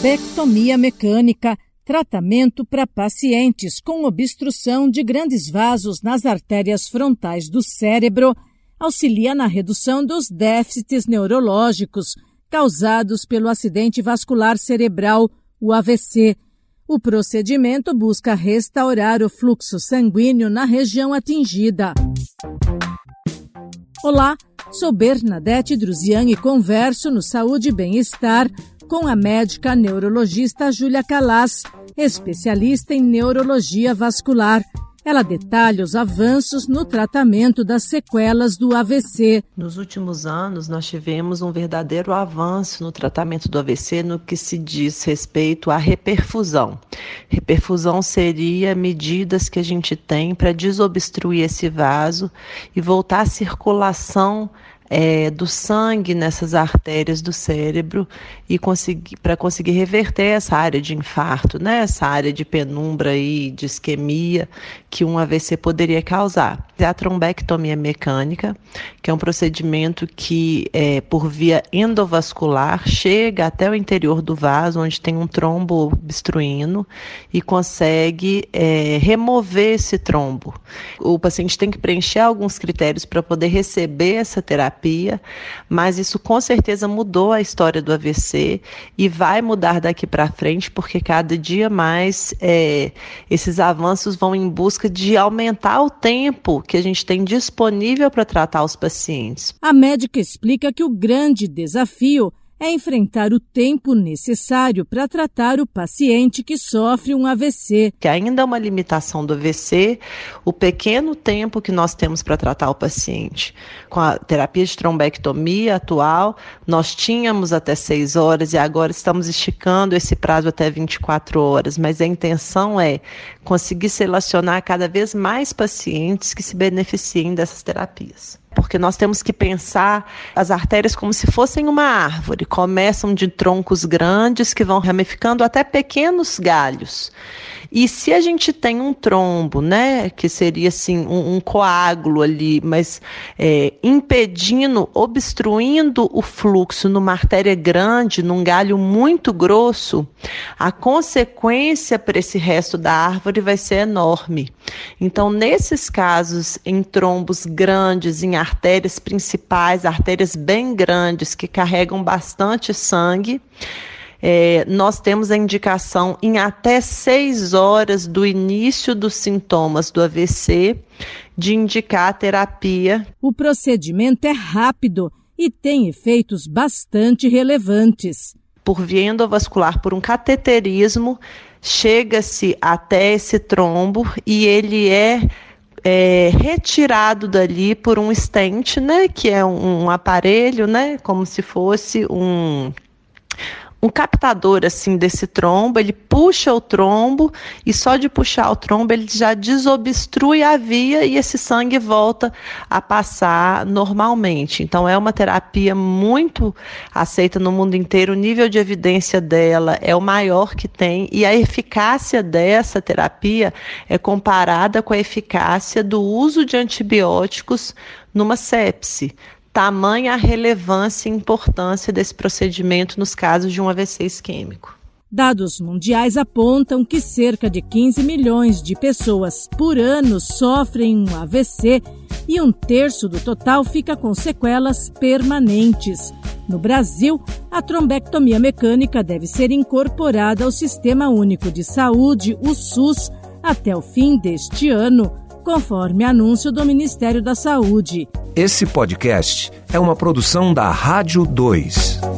Trombectomia mecânica, tratamento para pacientes com obstrução de grandes vasos nas artérias frontais do cérebro, auxilia na redução dos déficits neurológicos causados pelo acidente vascular cerebral, o AVC. O procedimento busca restaurar o fluxo sanguíneo na região atingida. Olá, sou Bernadette Druzian e converso no Saúde e Bem-Estar com a médica neurologista Júlia Calas, especialista em neurologia vascular. Ela detalha os avanços no tratamento das sequelas do AVC. Nos últimos anos, nós tivemos um verdadeiro avanço no tratamento do AVC no que se diz respeito à reperfusão. Reperfusão seria medidas que a gente tem para desobstruir esse vaso e voltar à circulação é, do sangue nessas artérias do cérebro e conseguir para conseguir reverter essa área de infarto, né? Essa área de penumbra e de isquemia que um AVC poderia causar. É a trombectomia mecânica, que é um procedimento que, é, por via endovascular, chega até o interior do vaso, onde tem um trombo obstruindo, e consegue é, remover esse trombo. O paciente tem que preencher alguns critérios para poder receber essa terapia, mas isso com certeza mudou a história do AVC e vai mudar daqui para frente, porque cada dia mais é, esses avanços vão em busca de aumentar o tempo que a gente tem disponível para tratar os pacientes. A médica explica que o grande desafio é enfrentar o tempo necessário para tratar o paciente que sofre um AVC. Que ainda é uma limitação do AVC, o pequeno tempo que nós temos para tratar o paciente. Com a terapia de trombectomia atual, nós tínhamos até 6 horas e agora estamos esticando esse prazo até 24 horas, mas a intenção é conseguir selecionar cada vez mais pacientes que se beneficiem dessas terapias porque nós temos que pensar as artérias como se fossem uma árvore. Começam de troncos grandes que vão ramificando até pequenos galhos. E se a gente tem um trombo, né, que seria assim um, um coágulo ali, mas é, impedindo, obstruindo o fluxo numa artéria grande, num galho muito grosso, a consequência para esse resto da árvore vai ser enorme. Então, nesses casos, em trombos grandes, em artérias principais, artérias bem grandes que carregam bastante sangue, é, nós temos a indicação em até seis horas do início dos sintomas do AVC de indicar a terapia. O procedimento é rápido e tem efeitos bastante relevantes. Por via endovascular, por um cateterismo, chega-se até esse trombo e ele é é, retirado dali por um stent, né, que é um, um aparelho, né, como se fosse um um captador assim desse trombo, ele puxa o trombo e só de puxar o trombo ele já desobstrui a via e esse sangue volta a passar normalmente. Então é uma terapia muito aceita no mundo inteiro, o nível de evidência dela é o maior que tem e a eficácia dessa terapia é comparada com a eficácia do uso de antibióticos numa sepse tamanha relevância e importância desse procedimento nos casos de um AVC isquêmico. Dados mundiais apontam que cerca de 15 milhões de pessoas por ano sofrem um AVC e um terço do total fica com sequelas permanentes. No Brasil, a trombectomia mecânica deve ser incorporada ao Sistema Único de Saúde, o SUS, até o fim deste ano conforme anúncio do Ministério da Saúde. Esse podcast é uma produção da Rádio 2.